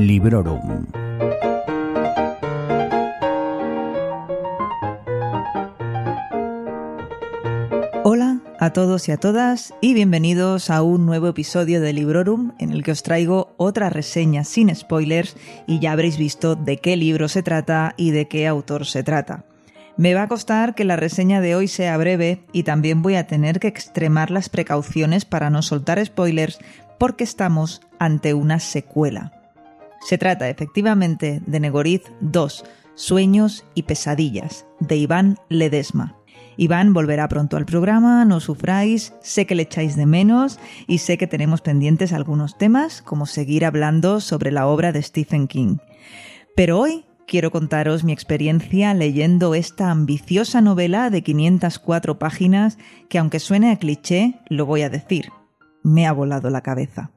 Librorum. Hola a todos y a todas y bienvenidos a un nuevo episodio de Librorum en el que os traigo otra reseña sin spoilers y ya habréis visto de qué libro se trata y de qué autor se trata. Me va a costar que la reseña de hoy sea breve y también voy a tener que extremar las precauciones para no soltar spoilers porque estamos ante una secuela. Se trata efectivamente de Negoriz 2, Sueños y Pesadillas, de Iván Ledesma. Iván volverá pronto al programa, no sufráis, sé que le echáis de menos y sé que tenemos pendientes algunos temas, como seguir hablando sobre la obra de Stephen King. Pero hoy quiero contaros mi experiencia leyendo esta ambiciosa novela de 504 páginas que aunque suene a cliché, lo voy a decir, me ha volado la cabeza.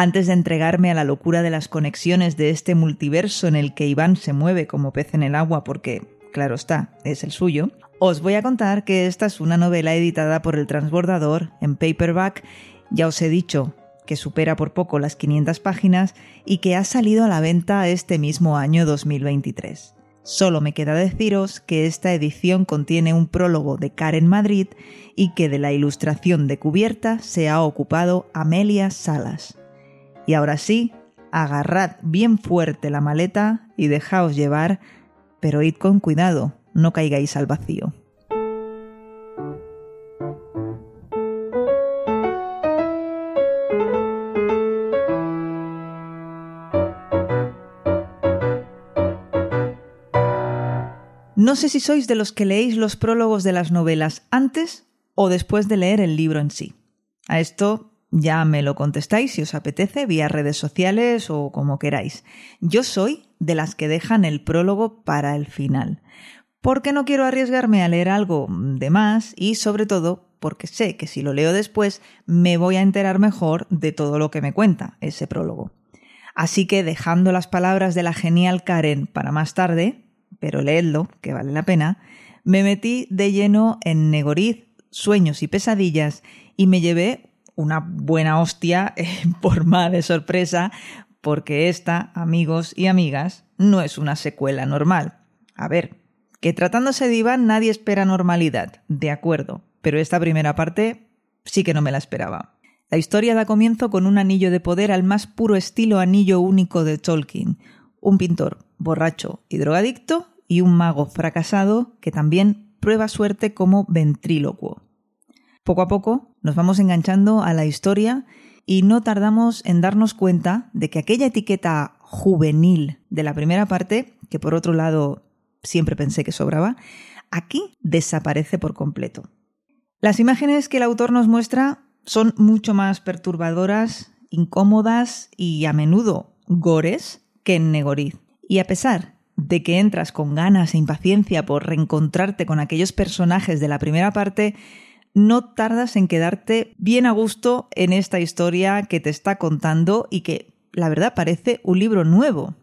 Antes de entregarme a la locura de las conexiones de este multiverso en el que Iván se mueve como pez en el agua porque, claro está, es el suyo, os voy a contar que esta es una novela editada por el transbordador en paperback, ya os he dicho que supera por poco las 500 páginas y que ha salido a la venta este mismo año 2023. Solo me queda deciros que esta edición contiene un prólogo de Karen Madrid y que de la ilustración de cubierta se ha ocupado Amelia Salas. Y ahora sí, agarrad bien fuerte la maleta y dejaos llevar, pero id con cuidado, no caigáis al vacío. No sé si sois de los que leéis los prólogos de las novelas antes o después de leer el libro en sí. A esto ya me lo contestáis si os apetece, vía redes sociales o como queráis. Yo soy de las que dejan el prólogo para el final, porque no quiero arriesgarme a leer algo de más y sobre todo porque sé que si lo leo después me voy a enterar mejor de todo lo que me cuenta ese prólogo. Así que dejando las palabras de la genial Karen para más tarde, pero leedlo, que vale la pena, me metí de lleno en Negoriz, Sueños y Pesadillas y me llevé una buena hostia en forma de sorpresa porque esta, amigos y amigas, no es una secuela normal. A ver, que tratándose de Iván nadie espera normalidad, de acuerdo, pero esta primera parte sí que no me la esperaba. La historia da comienzo con un anillo de poder al más puro estilo anillo único de Tolkien, un pintor borracho y drogadicto y un mago fracasado que también prueba suerte como ventrílocuo. Poco a poco nos vamos enganchando a la historia y no tardamos en darnos cuenta de que aquella etiqueta juvenil de la primera parte, que por otro lado siempre pensé que sobraba, aquí desaparece por completo. Las imágenes que el autor nos muestra son mucho más perturbadoras, incómodas y a menudo gores que en Negoriz. Y a pesar de que entras con ganas e impaciencia por reencontrarte con aquellos personajes de la primera parte, no tardas en quedarte bien a gusto en esta historia que te está contando y que, la verdad, parece un libro nuevo.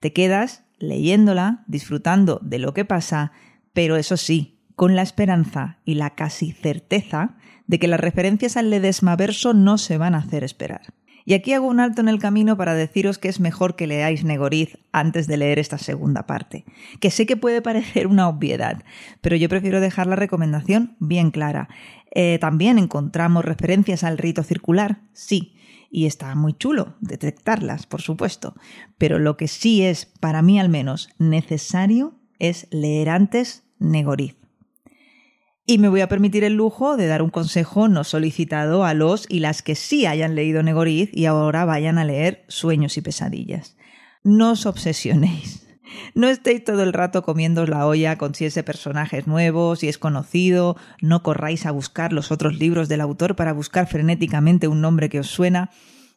Te quedas leyéndola, disfrutando de lo que pasa, pero eso sí, con la esperanza y la casi certeza de que las referencias al Ledesma verso no se van a hacer esperar. Y aquí hago un alto en el camino para deciros que es mejor que leáis Negoriz antes de leer esta segunda parte, que sé que puede parecer una obviedad, pero yo prefiero dejar la recomendación bien clara. Eh, también encontramos referencias al rito circular, sí, y está muy chulo detectarlas, por supuesto, pero lo que sí es, para mí al menos, necesario es leer antes Negoriz. Y me voy a permitir el lujo de dar un consejo no solicitado a los y las que sí hayan leído Negoriz y ahora vayan a leer Sueños y Pesadillas. No os obsesionéis. No estéis todo el rato comiendo la olla con si ese personaje es nuevo, si es conocido, no corráis a buscar los otros libros del autor para buscar frenéticamente un nombre que os suena.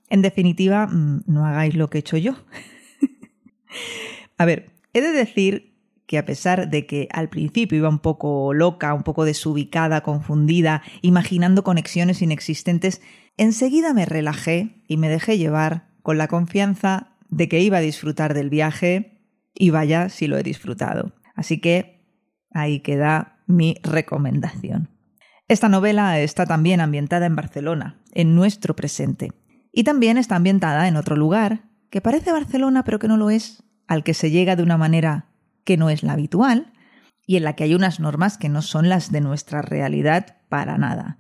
En definitiva, mm, no hagáis lo que he hecho yo. a ver, he de decir que a pesar de que al principio iba un poco loca, un poco desubicada, confundida, imaginando conexiones inexistentes, enseguida me relajé y me dejé llevar con la confianza de que iba a disfrutar del viaje y vaya si lo he disfrutado. Así que ahí queda mi recomendación. Esta novela está también ambientada en Barcelona, en nuestro presente, y también está ambientada en otro lugar que parece Barcelona pero que no lo es, al que se llega de una manera que no es la habitual y en la que hay unas normas que no son las de nuestra realidad para nada.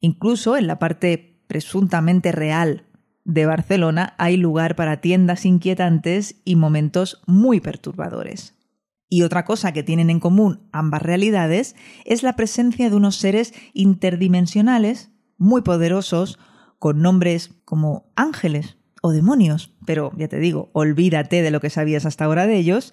Incluso en la parte presuntamente real de Barcelona hay lugar para tiendas inquietantes y momentos muy perturbadores. Y otra cosa que tienen en común ambas realidades es la presencia de unos seres interdimensionales muy poderosos con nombres como ángeles o demonios, pero ya te digo, olvídate de lo que sabías hasta ahora de ellos,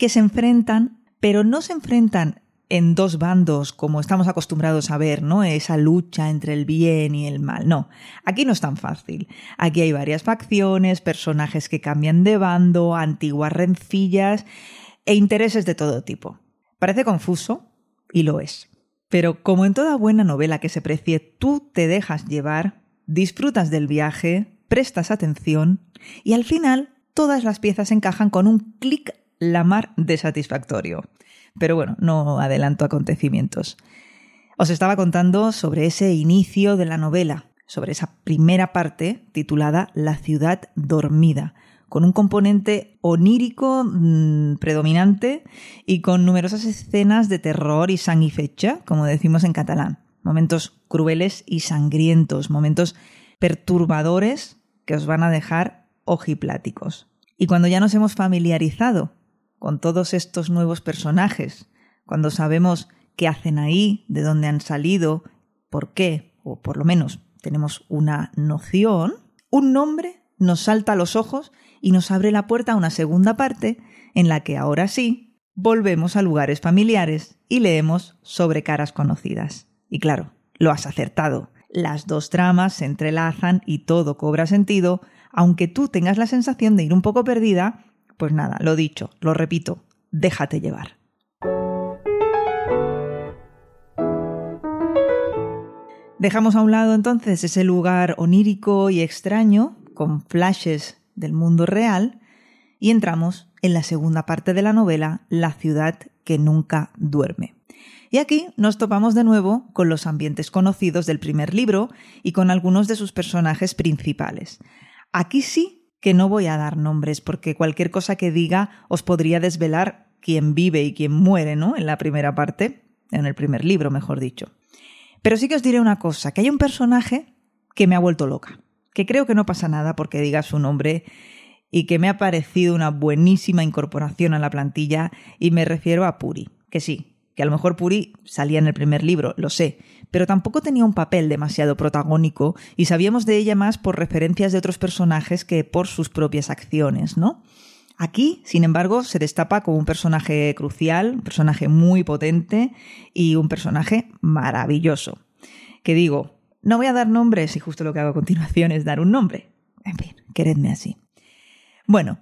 que se enfrentan, pero no se enfrentan en dos bandos como estamos acostumbrados a ver, ¿no? Esa lucha entre el bien y el mal. No, aquí no es tan fácil. Aquí hay varias facciones, personajes que cambian de bando, antiguas rencillas e intereses de todo tipo. Parece confuso, y lo es. Pero como en toda buena novela que se precie, tú te dejas llevar, disfrutas del viaje, prestas atención y al final todas las piezas encajan con un clic la mar de satisfactorio. Pero bueno, no adelanto acontecimientos. Os estaba contando sobre ese inicio de la novela, sobre esa primera parte titulada La ciudad dormida, con un componente onírico mm, predominante y con numerosas escenas de terror y sanguifecha, como decimos en catalán. Momentos crueles y sangrientos, momentos perturbadores que os van a dejar ojipláticos. Y cuando ya nos hemos familiarizado con todos estos nuevos personajes, cuando sabemos qué hacen ahí, de dónde han salido, por qué, o por lo menos tenemos una noción, un nombre nos salta a los ojos y nos abre la puerta a una segunda parte en la que ahora sí volvemos a lugares familiares y leemos sobre caras conocidas. Y claro, lo has acertado las dos tramas se entrelazan y todo cobra sentido, aunque tú tengas la sensación de ir un poco perdida, pues nada, lo dicho, lo repito, déjate llevar. Dejamos a un lado entonces ese lugar onírico y extraño, con flashes del mundo real, y entramos en la segunda parte de la novela, La ciudad que nunca duerme. Y aquí nos topamos de nuevo con los ambientes conocidos del primer libro y con algunos de sus personajes principales. Aquí sí que no voy a dar nombres porque cualquier cosa que diga os podría desvelar quién vive y quién muere, ¿no? En la primera parte, en el primer libro, mejor dicho. Pero sí que os diré una cosa, que hay un personaje que me ha vuelto loca, que creo que no pasa nada porque diga su nombre y que me ha parecido una buenísima incorporación a la plantilla y me refiero a Puri, que sí, que a lo mejor Puri salía en el primer libro, lo sé, pero tampoco tenía un papel demasiado protagónico y sabíamos de ella más por referencias de otros personajes que por sus propias acciones, ¿no? Aquí, sin embargo, se destapa como un personaje crucial, un personaje muy potente y un personaje maravilloso. Que digo, no voy a dar nombres y justo lo que hago a continuación es dar un nombre. En fin, queredme así. Bueno,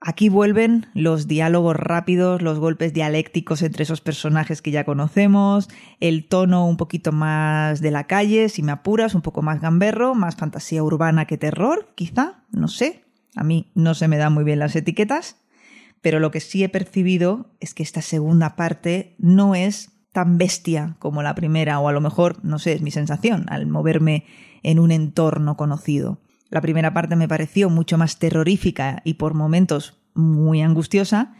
Aquí vuelven los diálogos rápidos, los golpes dialécticos entre esos personajes que ya conocemos, el tono un poquito más de la calle, si me apuras, un poco más gamberro, más fantasía urbana que terror, quizá, no sé. A mí no se me dan muy bien las etiquetas, pero lo que sí he percibido es que esta segunda parte no es tan bestia como la primera, o a lo mejor, no sé, es mi sensación al moverme en un entorno conocido. La primera parte me pareció mucho más terrorífica y por momentos muy angustiosa.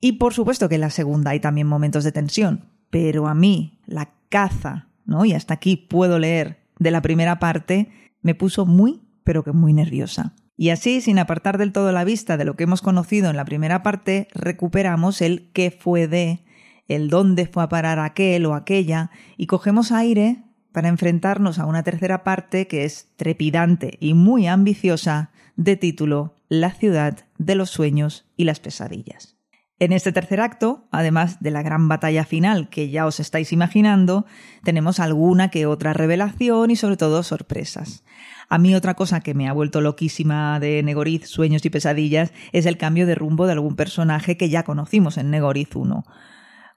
Y por supuesto que en la segunda hay también momentos de tensión. Pero a mí, la caza, ¿no? Y hasta aquí puedo leer de la primera parte, me puso muy, pero que muy nerviosa. Y así, sin apartar del todo la vista de lo que hemos conocido en la primera parte, recuperamos el qué fue de, el dónde fue a parar aquel o aquella, y cogemos aire para enfrentarnos a una tercera parte que es trepidante y muy ambiciosa de título La ciudad de los sueños y las pesadillas. En este tercer acto, además de la gran batalla final que ya os estáis imaginando, tenemos alguna que otra revelación y sobre todo sorpresas. A mí otra cosa que me ha vuelto loquísima de Negoriz, Sueños y Pesadillas es el cambio de rumbo de algún personaje que ya conocimos en Negoriz 1.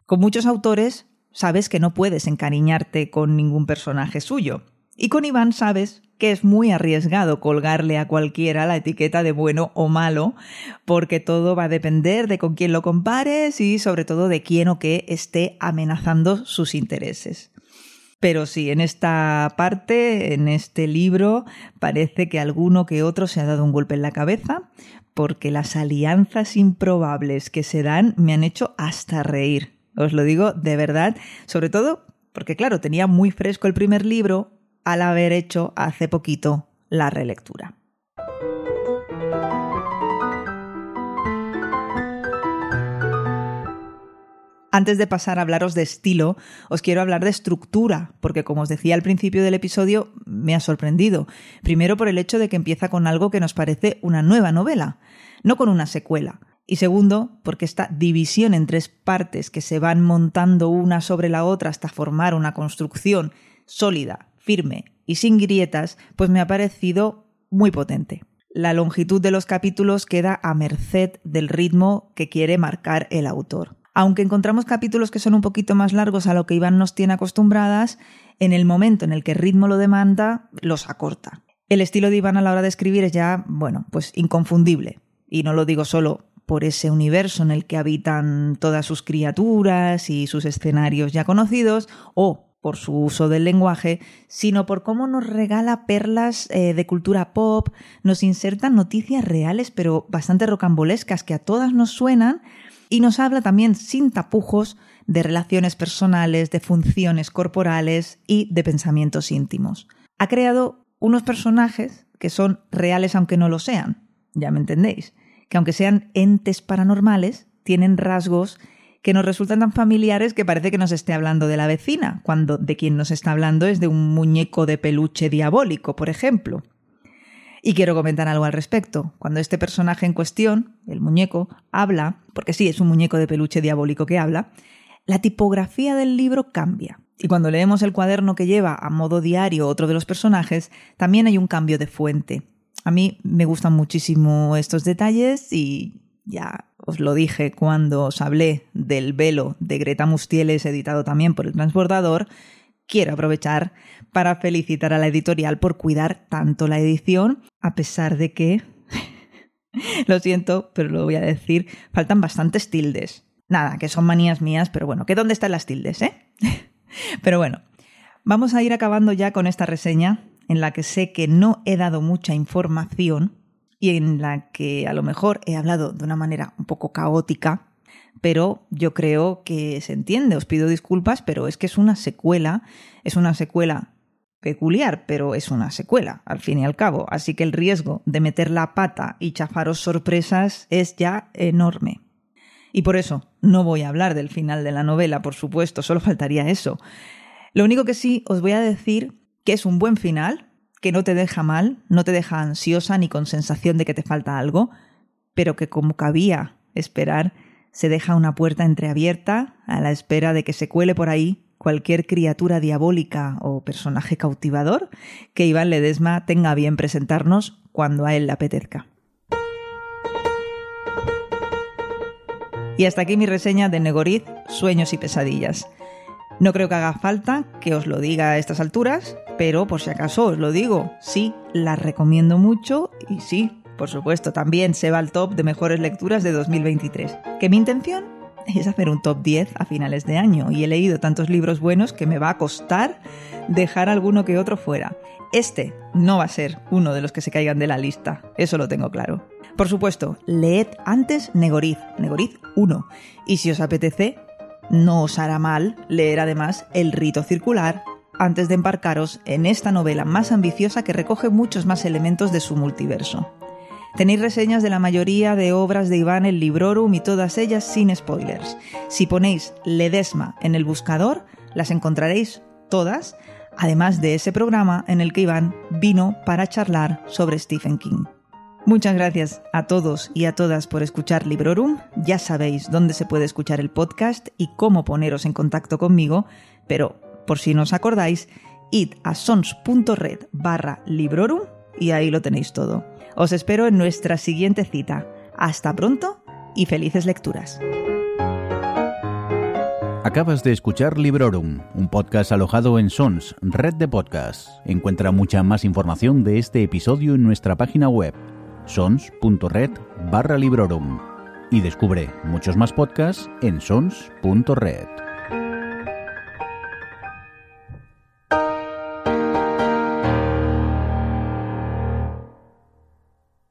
Con muchos autores sabes que no puedes encariñarte con ningún personaje suyo. Y con Iván sabes que es muy arriesgado colgarle a cualquiera la etiqueta de bueno o malo, porque todo va a depender de con quién lo compares y sobre todo de quién o qué esté amenazando sus intereses. Pero sí, en esta parte, en este libro, parece que alguno que otro se ha dado un golpe en la cabeza, porque las alianzas improbables que se dan me han hecho hasta reír. Os lo digo de verdad, sobre todo porque, claro, tenía muy fresco el primer libro al haber hecho hace poquito la relectura. Antes de pasar a hablaros de estilo, os quiero hablar de estructura, porque como os decía al principio del episodio, me ha sorprendido. Primero por el hecho de que empieza con algo que nos parece una nueva novela, no con una secuela. Y segundo, porque esta división en tres partes que se van montando una sobre la otra hasta formar una construcción sólida, firme y sin grietas, pues me ha parecido muy potente. La longitud de los capítulos queda a merced del ritmo que quiere marcar el autor. Aunque encontramos capítulos que son un poquito más largos a lo que Iván nos tiene acostumbradas, en el momento en el que el ritmo lo demanda, los acorta. El estilo de Iván a la hora de escribir es ya, bueno, pues inconfundible. Y no lo digo solo por ese universo en el que habitan todas sus criaturas y sus escenarios ya conocidos, o por su uso del lenguaje, sino por cómo nos regala perlas eh, de cultura pop, nos insertan noticias reales pero bastante rocambolescas que a todas nos suenan y nos habla también sin tapujos de relaciones personales, de funciones corporales y de pensamientos íntimos. Ha creado unos personajes que son reales aunque no lo sean, ya me entendéis, que aunque sean entes paranormales, tienen rasgos que nos resultan tan familiares que parece que nos esté hablando de la vecina, cuando de quien nos está hablando es de un muñeco de peluche diabólico, por ejemplo. Y quiero comentar algo al respecto. Cuando este personaje en cuestión, el muñeco, habla, porque sí, es un muñeco de peluche diabólico que habla, la tipografía del libro cambia. Y cuando leemos el cuaderno que lleva a modo diario otro de los personajes, también hay un cambio de fuente. A mí me gustan muchísimo estos detalles y ya os lo dije cuando os hablé del velo de Greta Mustieles editado también por el transbordador, quiero aprovechar para felicitar a la editorial por cuidar tanto la edición, a pesar de que, lo siento, pero lo voy a decir, faltan bastantes tildes. Nada, que son manías mías, pero bueno, que dónde están las tildes, ¿eh? pero bueno, vamos a ir acabando ya con esta reseña, en la que sé que no he dado mucha información y en la que a lo mejor he hablado de una manera un poco caótica, pero yo creo que se entiende. Os pido disculpas, pero es que es una secuela, es una secuela peculiar, pero es una secuela, al fin y al cabo. Así que el riesgo de meter la pata y chafaros sorpresas es ya enorme. Y por eso no voy a hablar del final de la novela, por supuesto, solo faltaría eso. Lo único que sí os voy a decir que es un buen final, que no te deja mal, no te deja ansiosa ni con sensación de que te falta algo, pero que como cabía esperar, se deja una puerta entreabierta a la espera de que se cuele por ahí cualquier criatura diabólica o personaje cautivador que Iván Ledesma tenga bien presentarnos cuando a él le apetezca. Y hasta aquí mi reseña de Negoriz, Sueños y Pesadillas. No creo que haga falta que os lo diga a estas alturas, pero por si acaso os lo digo, sí, la recomiendo mucho y sí, por supuesto, también se va al top de mejores lecturas de 2023. Que mi intención es hacer un top 10 a finales de año y he leído tantos libros buenos que me va a costar dejar alguno que otro fuera. Este no va a ser uno de los que se caigan de la lista, eso lo tengo claro. Por supuesto, leed antes Negoriz, Negoriz 1, y si os apetece, no os hará mal leer además El rito circular antes de embarcaros en esta novela más ambiciosa que recoge muchos más elementos de su multiverso. Tenéis reseñas de la mayoría de obras de Iván el Librorum y todas ellas sin spoilers. Si ponéis Ledesma en el buscador, las encontraréis todas, además de ese programa en el que Iván vino para charlar sobre Stephen King. Muchas gracias a todos y a todas por escuchar Librorum. Ya sabéis dónde se puede escuchar el podcast y cómo poneros en contacto conmigo, pero por si no os acordáis, id a sons.red barra Librorum y ahí lo tenéis todo. Os espero en nuestra siguiente cita. Hasta pronto y felices lecturas. Acabas de escuchar Librorum, un podcast alojado en Sons, red de podcasts. Encuentra mucha más información de este episodio en nuestra página web, sons.red barra Librorum. Y descubre muchos más podcasts en sons.red.